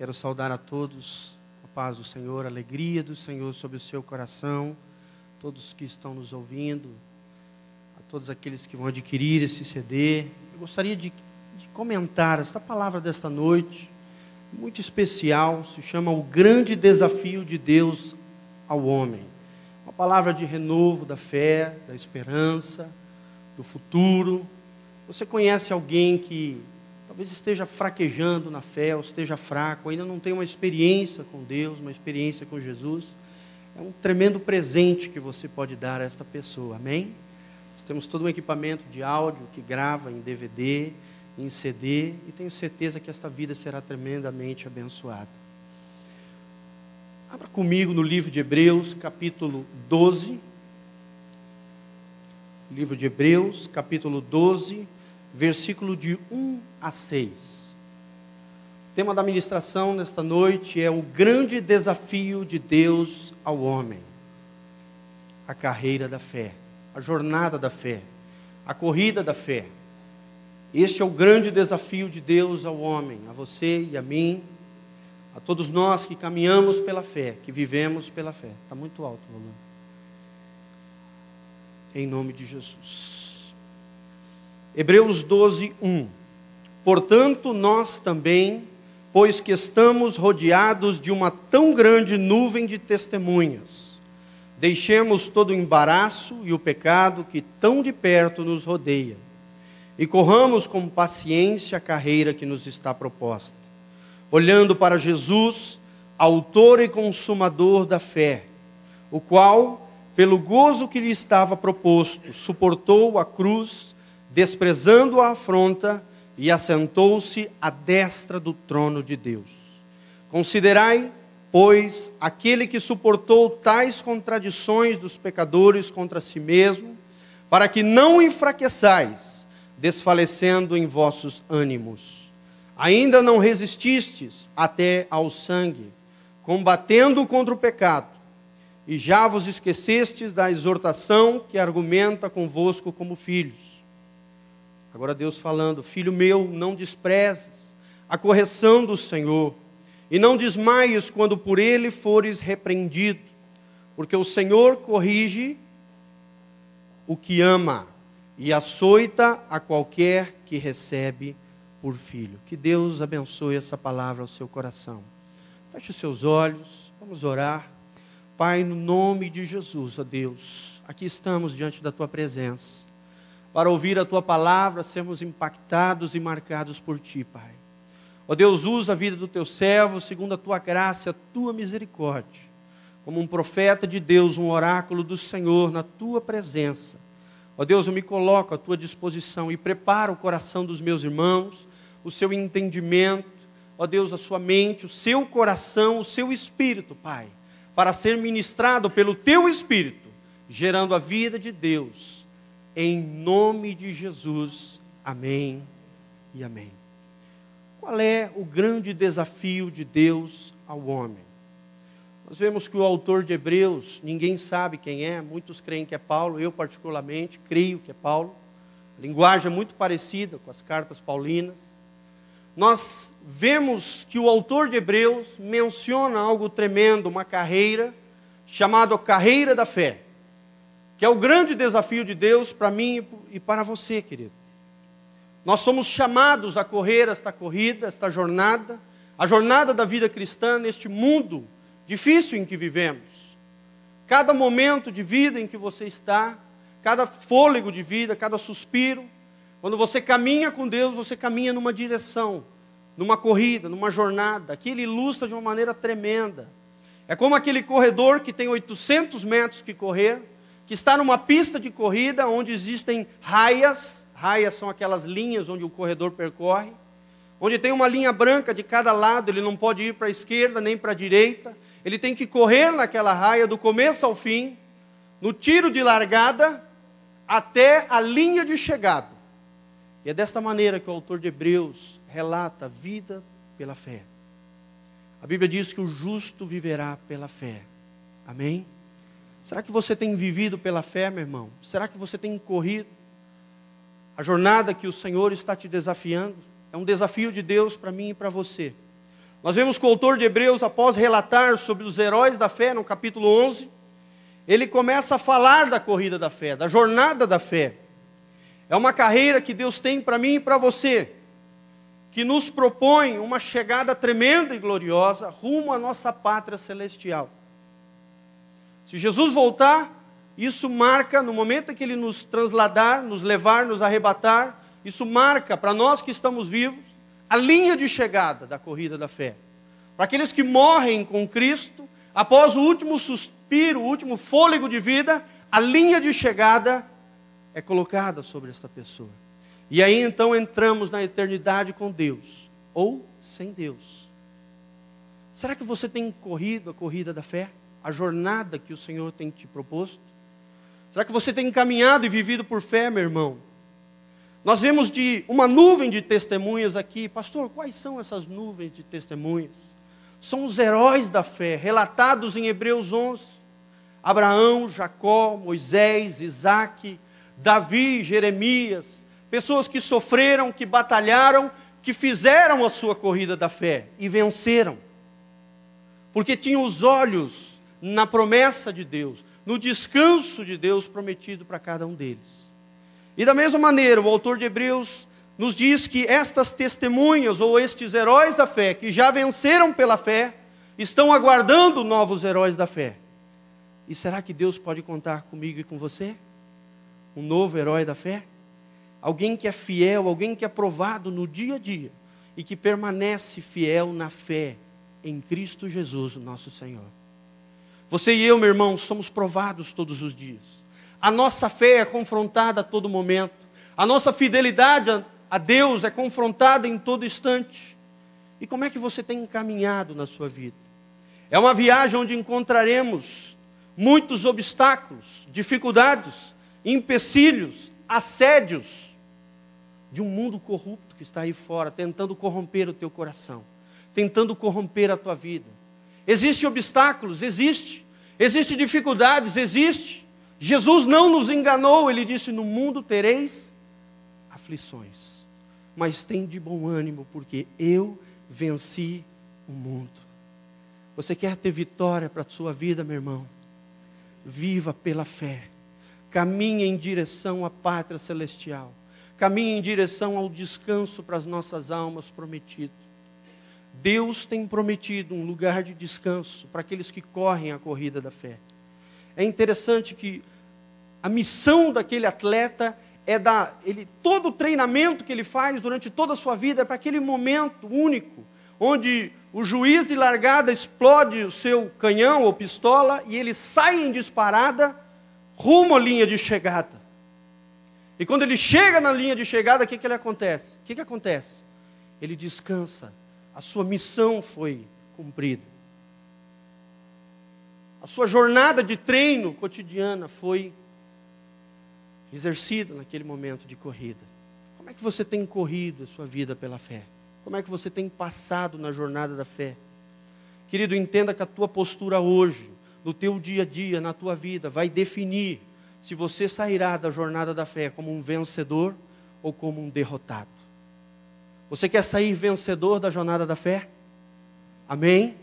Quero saudar a todos a paz do Senhor, a alegria do Senhor sobre o seu coração, todos que estão nos ouvindo, a todos aqueles que vão adquirir esse CD. Eu gostaria de, de comentar esta palavra desta noite, muito especial, se chama O Grande Desafio de Deus ao Homem. Uma palavra de renovo da fé, da esperança, do futuro. Você conhece alguém que talvez esteja fraquejando na fé, ou esteja fraco, ainda não tem uma experiência com Deus, uma experiência com Jesus, é um tremendo presente que você pode dar a esta pessoa, amém? Nós temos todo um equipamento de áudio que grava em DVD, em CD, e tenho certeza que esta vida será tremendamente abençoada. Abra comigo no livro de Hebreus, capítulo 12. Livro de Hebreus, capítulo 12 versículo de 1 a 6. O tema da ministração nesta noite é o grande desafio de Deus ao homem. A carreira da fé, a jornada da fé, a corrida da fé. Este é o grande desafio de Deus ao homem, a você e a mim, a todos nós que caminhamos pela fé, que vivemos pela fé. Está muito alto o volume. Em nome de Jesus. Hebreus 12, 1. Portanto, nós também, pois que estamos rodeados de uma tão grande nuvem de testemunhas, deixemos todo o embaraço e o pecado que tão de perto nos rodeia, e corramos com paciência a carreira que nos está proposta, olhando para Jesus, autor e consumador da fé, o qual, pelo gozo que lhe estava proposto, suportou a cruz desprezando a afronta, e assentou-se à destra do trono de Deus. Considerai, pois, aquele que suportou tais contradições dos pecadores contra si mesmo, para que não enfraqueçais, desfalecendo em vossos ânimos. Ainda não resististes até ao sangue, combatendo contra o pecado, e já vos esquecestes da exortação que argumenta convosco como filhos. Agora Deus falando: Filho meu, não desprezes a correção do Senhor, e não desmaies quando por ele fores repreendido, porque o Senhor corrige o que ama e açoita a qualquer que recebe por filho. Que Deus abençoe essa palavra ao seu coração. Feche os seus olhos, vamos orar. Pai, no nome de Jesus, ó Deus, aqui estamos diante da tua presença para ouvir a tua palavra, sermos impactados e marcados por ti, Pai. Ó Deus, usa a vida do teu servo segundo a tua graça, a tua misericórdia, como um profeta de Deus, um oráculo do Senhor na tua presença. Ó Deus, eu me coloco à tua disposição e preparo o coração dos meus irmãos, o seu entendimento, ó Deus, a sua mente, o seu coração, o seu espírito, Pai, para ser ministrado pelo teu espírito, gerando a vida de Deus em nome de Jesus. Amém e amém. Qual é o grande desafio de Deus ao homem? Nós vemos que o autor de Hebreus, ninguém sabe quem é, muitos creem que é Paulo, eu particularmente creio que é Paulo. Linguagem é muito parecida com as cartas paulinas. Nós vemos que o autor de Hebreus menciona algo tremendo, uma carreira chamada carreira da fé que é o grande desafio de Deus para mim e para você, querido. Nós somos chamados a correr esta corrida, esta jornada, a jornada da vida cristã neste mundo difícil em que vivemos. Cada momento de vida em que você está, cada fôlego de vida, cada suspiro, quando você caminha com Deus, você caminha numa direção, numa corrida, numa jornada. Aqui ele ilustra de uma maneira tremenda. É como aquele corredor que tem 800 metros que correr, que está numa pista de corrida onde existem raias, raias são aquelas linhas onde o corredor percorre, onde tem uma linha branca de cada lado, ele não pode ir para a esquerda nem para a direita, ele tem que correr naquela raia do começo ao fim, no tiro de largada até a linha de chegada. E é desta maneira que o autor de Hebreus relata a vida pela fé. A Bíblia diz que o justo viverá pela fé. Amém? Será que você tem vivido pela fé, meu irmão? Será que você tem corrido? A jornada que o Senhor está te desafiando é um desafio de Deus para mim e para você. Nós vemos que o autor de Hebreus, após relatar sobre os heróis da fé, no capítulo 11, ele começa a falar da corrida da fé, da jornada da fé. É uma carreira que Deus tem para mim e para você, que nos propõe uma chegada tremenda e gloriosa rumo à nossa pátria celestial. Se Jesus voltar, isso marca, no momento em que ele nos transladar, nos levar, nos arrebatar, isso marca para nós que estamos vivos a linha de chegada da corrida da fé. Para aqueles que morrem com Cristo, após o último suspiro, o último fôlego de vida, a linha de chegada é colocada sobre esta pessoa. E aí então entramos na eternidade com Deus, ou sem Deus. Será que você tem corrido a corrida da fé? A jornada que o Senhor tem te proposto? Será que você tem caminhado e vivido por fé, meu irmão? Nós vemos de uma nuvem de testemunhas aqui. Pastor, quais são essas nuvens de testemunhas? São os heróis da fé, relatados em Hebreus 11. Abraão, Jacó, Moisés, Isaac, Davi, Jeremias. Pessoas que sofreram, que batalharam, que fizeram a sua corrida da fé e venceram. Porque tinham os olhos na promessa de Deus, no descanso de Deus prometido para cada um deles. E da mesma maneira, o autor de Hebreus nos diz que estas testemunhas ou estes heróis da fé, que já venceram pela fé, estão aguardando novos heróis da fé. E será que Deus pode contar comigo e com você? Um novo herói da fé? Alguém que é fiel, alguém que é provado no dia a dia e que permanece fiel na fé em Cristo Jesus, nosso Senhor. Você e eu, meu irmão, somos provados todos os dias. A nossa fé é confrontada a todo momento. A nossa fidelidade a Deus é confrontada em todo instante. E como é que você tem encaminhado na sua vida? É uma viagem onde encontraremos muitos obstáculos, dificuldades, empecilhos, assédios de um mundo corrupto que está aí fora, tentando corromper o teu coração, tentando corromper a tua vida. Existem obstáculos, existe. Existem dificuldades, existe. Jesus não nos enganou, ele disse: No mundo tereis aflições, mas tem de bom ânimo, porque eu venci o mundo. Você quer ter vitória para a sua vida, meu irmão? Viva pela fé, caminhe em direção à pátria celestial, caminhe em direção ao descanso para as nossas almas prometido. Deus tem prometido um lugar de descanso para aqueles que correm a corrida da fé. É interessante que a missão daquele atleta é dar, ele, todo o treinamento que ele faz durante toda a sua vida é para aquele momento único, onde o juiz de largada explode o seu canhão ou pistola e ele sai em disparada rumo à linha de chegada. E quando ele chega na linha de chegada, o que, que ele acontece? O que, que acontece? Ele descansa. A sua missão foi cumprida. A sua jornada de treino cotidiana foi exercida naquele momento de corrida. Como é que você tem corrido a sua vida pela fé? Como é que você tem passado na jornada da fé? Querido, entenda que a tua postura hoje, no teu dia a dia, na tua vida, vai definir se você sairá da jornada da fé como um vencedor ou como um derrotado. Você quer sair vencedor da jornada da fé? Amém?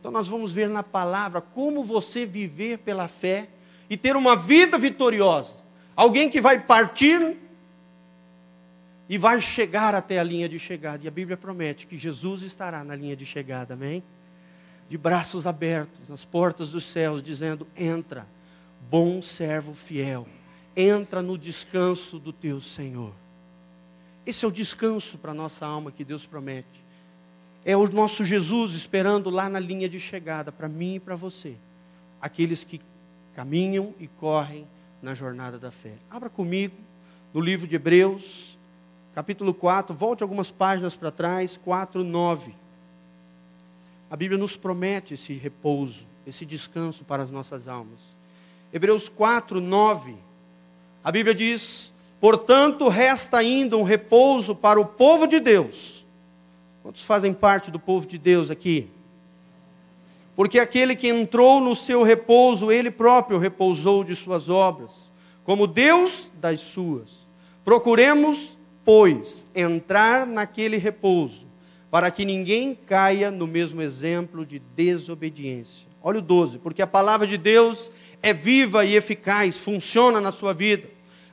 Então nós vamos ver na palavra como você viver pela fé e ter uma vida vitoriosa. Alguém que vai partir e vai chegar até a linha de chegada. E a Bíblia promete que Jesus estará na linha de chegada, amém? De braços abertos, nas portas dos céus, dizendo: Entra, bom servo fiel, entra no descanso do teu Senhor. Esse é o descanso para a nossa alma que Deus promete. É o nosso Jesus esperando lá na linha de chegada, para mim e para você. Aqueles que caminham e correm na jornada da fé. Abra comigo no livro de Hebreus, capítulo 4, volte algumas páginas para trás, 4, 9. A Bíblia nos promete esse repouso, esse descanso para as nossas almas. Hebreus 4, 9. A Bíblia diz: Portanto, resta ainda um repouso para o povo de Deus. Quantos fazem parte do povo de Deus aqui? Porque aquele que entrou no seu repouso, ele próprio repousou de suas obras, como Deus das suas. Procuremos, pois, entrar naquele repouso, para que ninguém caia no mesmo exemplo de desobediência. Olha o 12, porque a palavra de Deus é viva e eficaz, funciona na sua vida,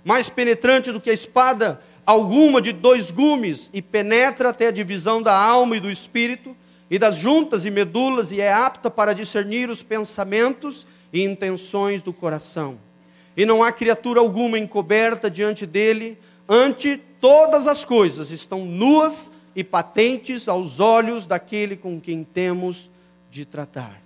mais penetrante do que a espada alguma de dois gumes, e penetra até a divisão da alma e do espírito, e das juntas e medulas, e é apta para discernir os pensamentos e intenções do coração. E não há criatura alguma encoberta diante dele, ante todas as coisas estão nuas e patentes aos olhos daquele com quem temos de tratar.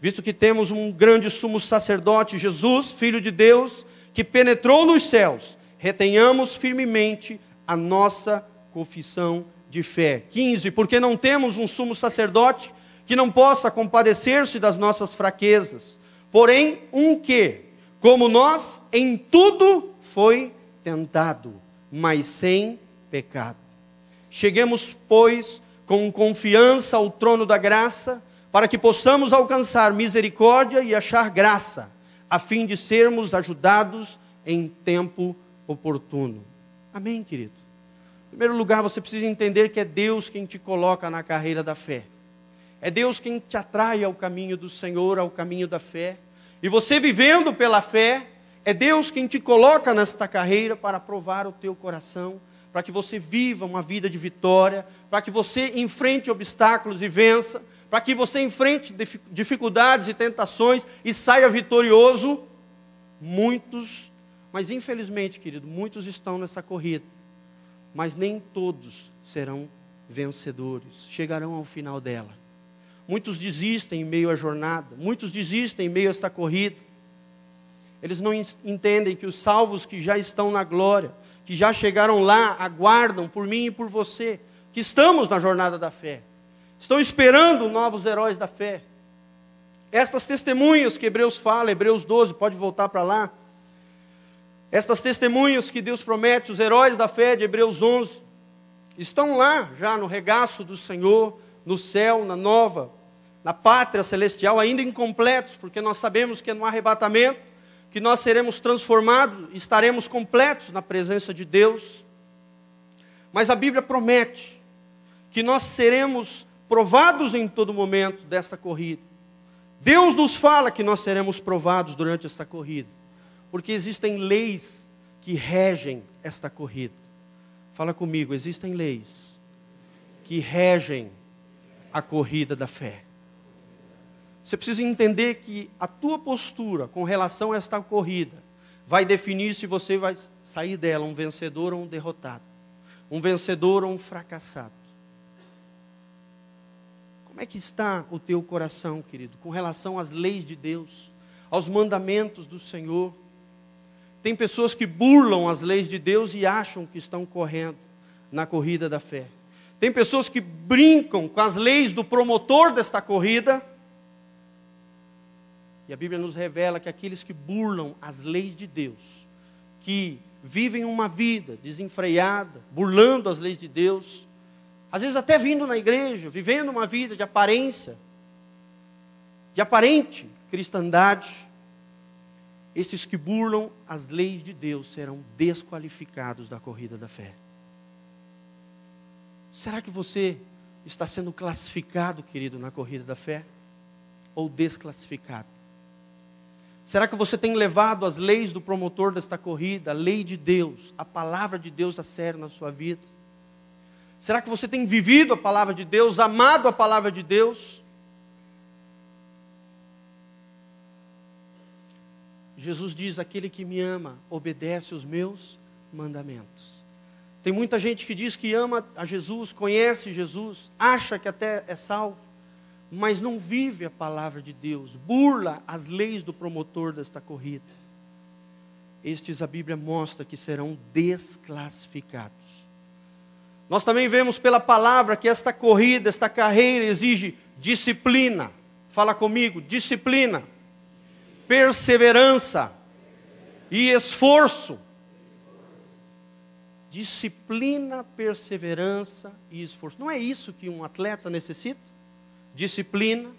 Visto que temos um grande sumo sacerdote, Jesus, Filho de Deus, que penetrou nos céus, retenhamos firmemente a nossa confissão de fé. 15. Porque não temos um sumo sacerdote que não possa compadecer-se das nossas fraquezas, porém um que, como nós, em tudo foi tentado, mas sem pecado. Cheguemos, pois, com confiança ao trono da graça, para que possamos alcançar misericórdia e achar graça, a fim de sermos ajudados em tempo oportuno. Amém, querido? Em primeiro lugar, você precisa entender que é Deus quem te coloca na carreira da fé. É Deus quem te atrai ao caminho do Senhor, ao caminho da fé. E você vivendo pela fé, é Deus quem te coloca nesta carreira para provar o teu coração, para que você viva uma vida de vitória, para que você enfrente obstáculos e vença, para que você enfrente dificuldades e tentações e saia vitorioso. Muitos, mas infelizmente, querido, muitos estão nessa corrida, mas nem todos serão vencedores, chegarão ao final dela. Muitos desistem em meio à jornada, muitos desistem em meio a esta corrida. Eles não entendem que os salvos que já estão na glória, que já chegaram lá, aguardam por mim e por você, que estamos na jornada da fé. Estão esperando novos heróis da fé. Estas testemunhas que Hebreus fala, Hebreus 12, pode voltar para lá. Estas testemunhas que Deus promete, os heróis da fé de Hebreus 11, estão lá já no regaço do Senhor, no céu, na nova, na pátria celestial, ainda incompletos, porque nós sabemos que no arrebatamento que nós seremos transformados, estaremos completos na presença de Deus. Mas a Bíblia promete que nós seremos provados em todo momento desta corrida. Deus nos fala que nós seremos provados durante esta corrida, porque existem leis que regem esta corrida. Fala comigo, existem leis que regem a corrida da fé. Você precisa entender que a tua postura com relação a esta corrida vai definir se você vai sair dela um vencedor ou um derrotado, um vencedor ou um fracassado. Como é que está o teu coração, querido, com relação às leis de Deus, aos mandamentos do Senhor? Tem pessoas que burlam as leis de Deus e acham que estão correndo na corrida da fé. Tem pessoas que brincam com as leis do promotor desta corrida e a Bíblia nos revela que aqueles que burlam as leis de Deus, que vivem uma vida desenfreada, burlando as leis de Deus, às vezes até vindo na igreja, vivendo uma vida de aparência, de aparente cristandade, estes que burlam as leis de Deus serão desqualificados da corrida da fé. Será que você está sendo classificado, querido, na corrida da fé? Ou desclassificado? Será que você tem levado as leis do promotor desta corrida, a lei de Deus, a palavra de Deus a sério na sua vida? Será que você tem vivido a palavra de Deus, amado a palavra de Deus? Jesus diz: aquele que me ama, obedece os meus mandamentos. Tem muita gente que diz que ama a Jesus, conhece Jesus, acha que até é salvo mas não vive a palavra de Deus, burla as leis do promotor desta corrida. Estes a Bíblia mostra que serão desclassificados. Nós também vemos pela palavra que esta corrida, esta carreira exige disciplina. Fala comigo, disciplina, perseverança e esforço. Disciplina, perseverança e esforço. Não é isso que um atleta necessita? disciplina,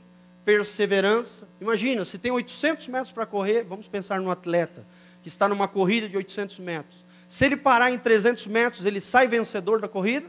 perseverança. Imagina, se tem 800 metros para correr, vamos pensar no atleta que está numa corrida de 800 metros. Se ele parar em 300 metros, ele sai vencedor da corrida?